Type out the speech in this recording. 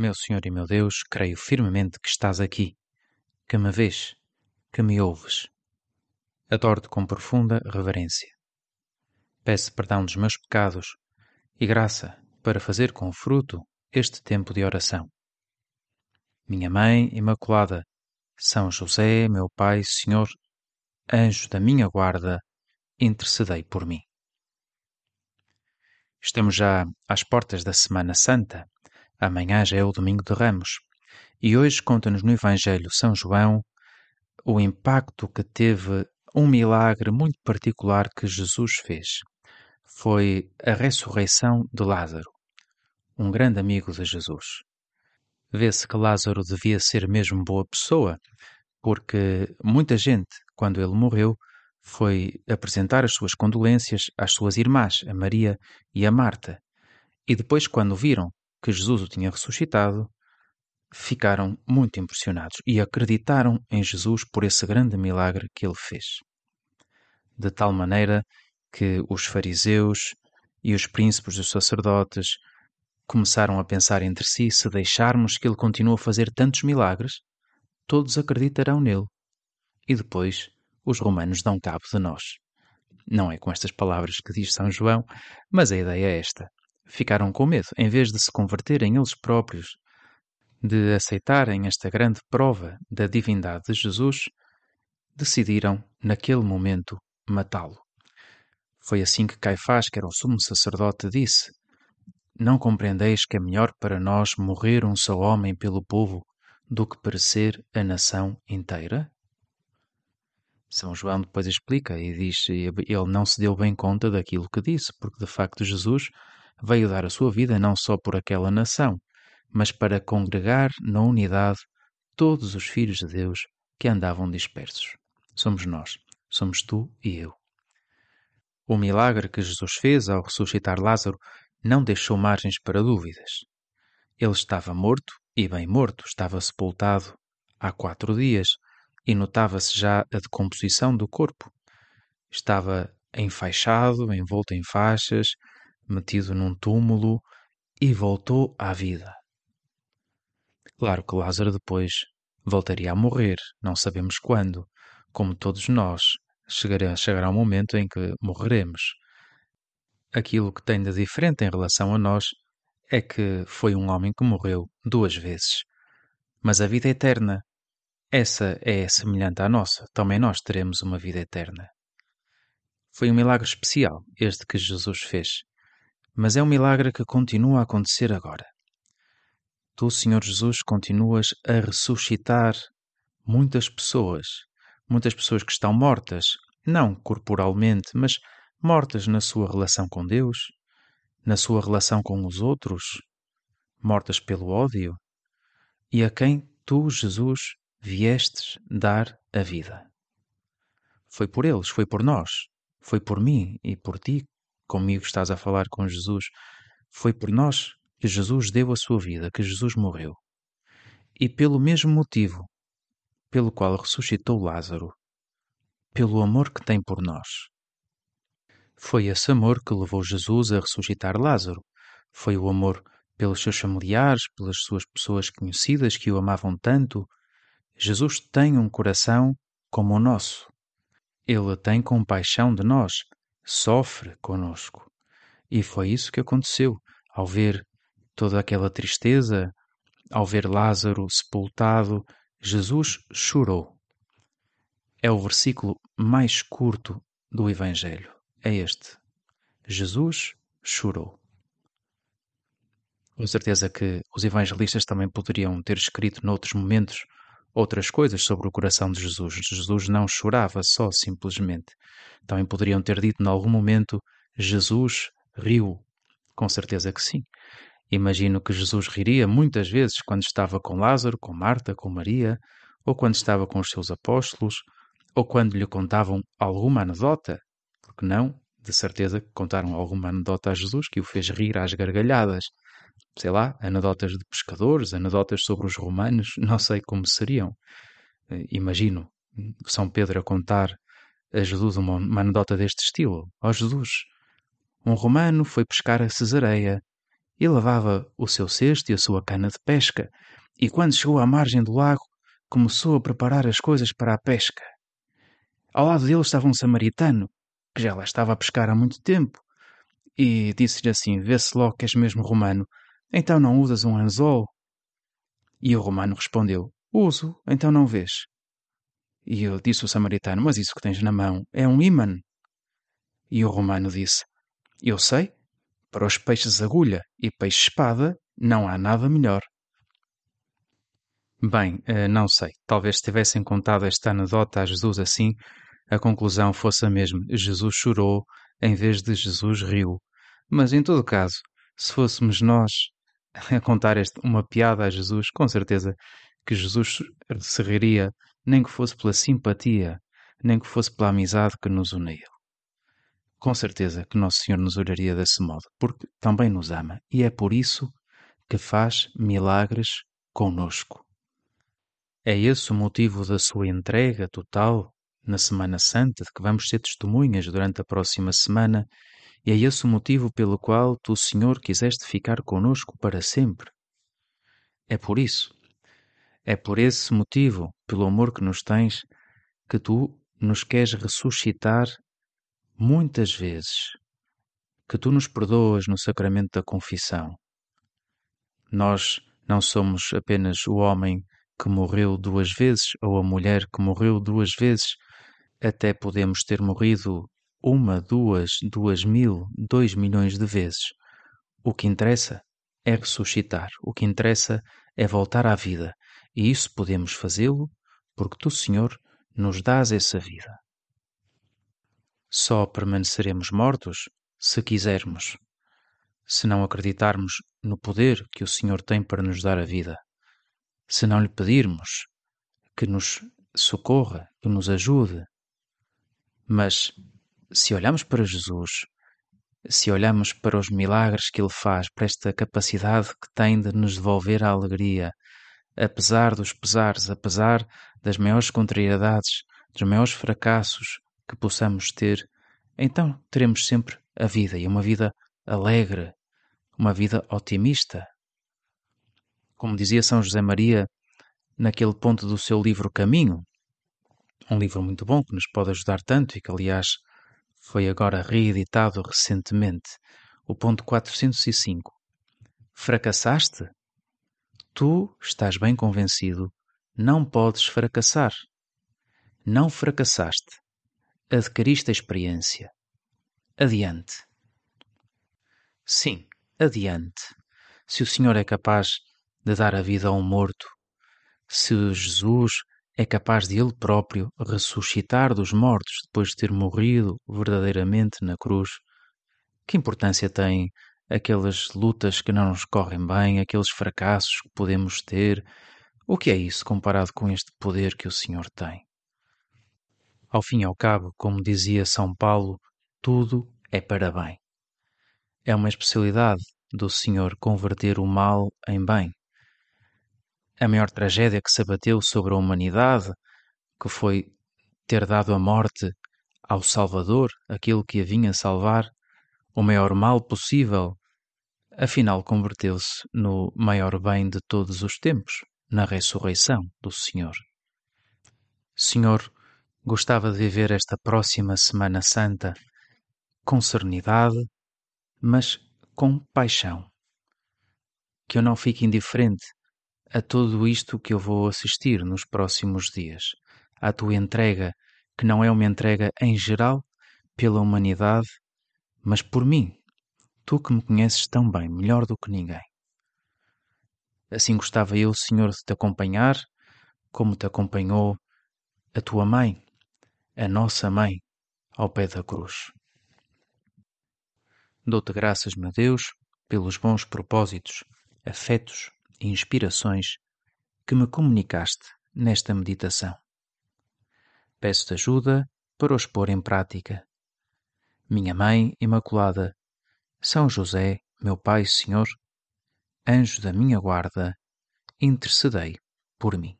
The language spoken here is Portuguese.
Meu Senhor e meu Deus, creio firmemente que estás aqui, que me vês, que me ouves. Adoro-te com profunda reverência. Peço perdão dos meus pecados e graça para fazer com fruto este tempo de oração. Minha Mãe Imaculada, São José, meu Pai, Senhor, anjo da minha guarda, intercedei por mim. Estamos já às portas da Semana Santa Amanhã já é o Domingo de Ramos. E hoje conta-nos no Evangelho São João o impacto que teve um milagre muito particular que Jesus fez. Foi a ressurreição de Lázaro, um grande amigo de Jesus. Vê-se que Lázaro devia ser mesmo boa pessoa, porque muita gente, quando ele morreu, foi apresentar as suas condolências às suas irmãs, a Maria e a Marta. E depois, quando viram que Jesus o tinha ressuscitado, ficaram muito impressionados e acreditaram em Jesus por esse grande milagre que ele fez. De tal maneira que os fariseus e os príncipes dos sacerdotes começaram a pensar entre si: se deixarmos que ele continue a fazer tantos milagres, todos acreditarão nele. E depois os romanos dão cabo de nós. Não é com estas palavras que diz São João, mas a ideia é esta ficaram com medo, em vez de se converterem eles próprios, de aceitarem esta grande prova da divindade de Jesus, decidiram, naquele momento, matá-lo. Foi assim que Caifás, que era o sumo sacerdote, disse: Não compreendeis que é melhor para nós morrer um só homem pelo povo do que perecer a nação inteira? São João depois explica e diz: ele não se deu bem conta daquilo que disse, porque de facto Jesus veio dar a sua vida não só por aquela nação, mas para congregar na unidade todos os filhos de Deus que andavam dispersos. Somos nós, somos tu e eu. O milagre que Jesus fez ao ressuscitar Lázaro não deixou margens para dúvidas. Ele estava morto, e bem morto, estava sepultado há quatro dias, e notava-se já a decomposição do corpo. Estava enfaixado, envolto em faixas, metido num túmulo e voltou à vida. Claro que Lázaro depois voltaria a morrer, não sabemos quando, como todos nós, chegará, chegará um momento em que morreremos. Aquilo que tem de diferente em relação a nós é que foi um homem que morreu duas vezes. Mas a vida eterna, essa é semelhante à nossa, também nós teremos uma vida eterna. Foi um milagre especial este que Jesus fez mas é um milagre que continua a acontecer agora. Tu, Senhor Jesus, continuas a ressuscitar muitas pessoas, muitas pessoas que estão mortas, não corporalmente, mas mortas na sua relação com Deus, na sua relação com os outros, mortas pelo ódio, e a quem tu, Jesus, viestes dar a vida. Foi por eles, foi por nós, foi por mim e por ti comigo estás a falar com Jesus, foi por nós que Jesus deu a sua vida, que Jesus morreu. E pelo mesmo motivo pelo qual ressuscitou Lázaro, pelo amor que tem por nós. Foi esse amor que levou Jesus a ressuscitar Lázaro. Foi o amor pelos seus familiares, pelas suas pessoas conhecidas que o amavam tanto. Jesus tem um coração como o nosso. Ele tem compaixão de nós, sofre conosco. E foi isso que aconteceu ao ver toda aquela tristeza, ao ver Lázaro sepultado, Jesus chorou. É o versículo mais curto do Evangelho. É este. Jesus chorou. Com certeza que os evangelistas também poderiam ter escrito noutros momentos outras coisas sobre o coração de Jesus. Jesus não chorava só simplesmente. Também poderiam ter dito, em algum momento, Jesus riu. Com certeza que sim. Imagino que Jesus riria muitas vezes quando estava com Lázaro, com Marta, com Maria, ou quando estava com os seus apóstolos, ou quando lhe contavam alguma anedota. Porque não? De certeza que contaram alguma anedota a Jesus que o fez rir às gargalhadas sei lá, anedotas de pescadores, anedotas sobre os romanos, não sei como seriam. Eh, imagino São Pedro a contar a Jesus uma, uma anedota deste estilo. Ó oh, Jesus, um romano foi pescar a Cesareia e levava o seu cesto e a sua cana de pesca, e quando chegou à margem do lago, começou a preparar as coisas para a pesca. Ao lado dele estava um samaritano, que já lá estava a pescar há muito tempo, e disse-lhe assim: Vê-se logo que és mesmo romano, então não usas um anzol? E o romano respondeu: Uso, então não vês. E ele disse o samaritano: Mas isso que tens na mão é um ímã. E o romano disse: Eu sei, para os peixes agulha e peixe espada não há nada melhor. Bem, eh, não sei. Talvez se tivessem contado esta anedota a Jesus assim, a conclusão fosse a mesma. Jesus chorou em vez de Jesus riu. Mas, em todo caso, se fôssemos nós a contar este, uma piada a Jesus, com certeza que Jesus se riria, nem que fosse pela simpatia, nem que fosse pela amizade que nos unia. Com certeza que Nosso Senhor nos olharia desse modo, porque também nos ama e é por isso que faz milagres conosco. É esse o motivo da sua entrega total na Semana Santa, de que vamos ser testemunhas durante a próxima semana, e é esse o motivo pelo qual tu, Senhor, quiseste ficar conosco para sempre. É por isso, é por esse motivo, pelo amor que nos tens, que tu nos queres ressuscitar muitas vezes, que tu nos perdoas no sacramento da confissão. Nós não somos apenas o homem que morreu duas vezes ou a mulher que morreu duas vezes, até podemos ter morrido uma, duas, duas mil, dois milhões de vezes. O que interessa é ressuscitar, o que interessa é voltar à vida, e isso podemos fazê-lo porque tu, Senhor, nos dás essa vida. Só permaneceremos mortos se quisermos, se não acreditarmos no poder que o Senhor tem para nos dar a vida se não lhe pedirmos que nos socorra, que nos ajude. Mas se olhamos para Jesus, se olhamos para os milagres que ele faz, para esta capacidade que tem de nos devolver a alegria, apesar dos pesares, apesar das maiores contrariedades, dos maiores fracassos que possamos ter, então teremos sempre a vida e uma vida alegre, uma vida otimista, como dizia São José Maria naquele ponto do seu livro Caminho, um livro muito bom que nos pode ajudar tanto e que, aliás, foi agora reeditado recentemente, o ponto 405. Fracassaste? Tu estás bem convencido, não podes fracassar. Não fracassaste. Adquiriste a experiência. Adiante. Sim, adiante. Se o Senhor é capaz de dar a vida a um morto, se Jesus é capaz de ele próprio ressuscitar dos mortos depois de ter morrido verdadeiramente na cruz, que importância tem aquelas lutas que não nos correm bem, aqueles fracassos que podemos ter? O que é isso comparado com este poder que o Senhor tem? Ao fim e ao cabo, como dizia São Paulo, tudo é para bem. É uma especialidade do Senhor converter o mal em bem a maior tragédia que se abateu sobre a humanidade, que foi ter dado a morte ao Salvador, aquilo que a vinha salvar, o maior mal possível, afinal converteu-se no maior bem de todos os tempos, na ressurreição do Senhor. Senhor, gostava de viver esta próxima Semana Santa com serenidade, mas com paixão. Que eu não fique indiferente a tudo isto que eu vou assistir nos próximos dias, à tua entrega, que não é uma entrega em geral pela humanidade, mas por mim, tu que me conheces tão bem, melhor do que ninguém. Assim gostava eu, Senhor, de te acompanhar, como te acompanhou a tua mãe, a nossa mãe, ao pé da cruz. Dou-te graças, meu Deus, pelos bons propósitos, afetos e inspirações que me comunicaste nesta meditação. Peço-te ajuda para os pôr em prática. Minha Mãe Imaculada, São José, meu Pai Senhor, anjo da minha guarda, intercedei por mim.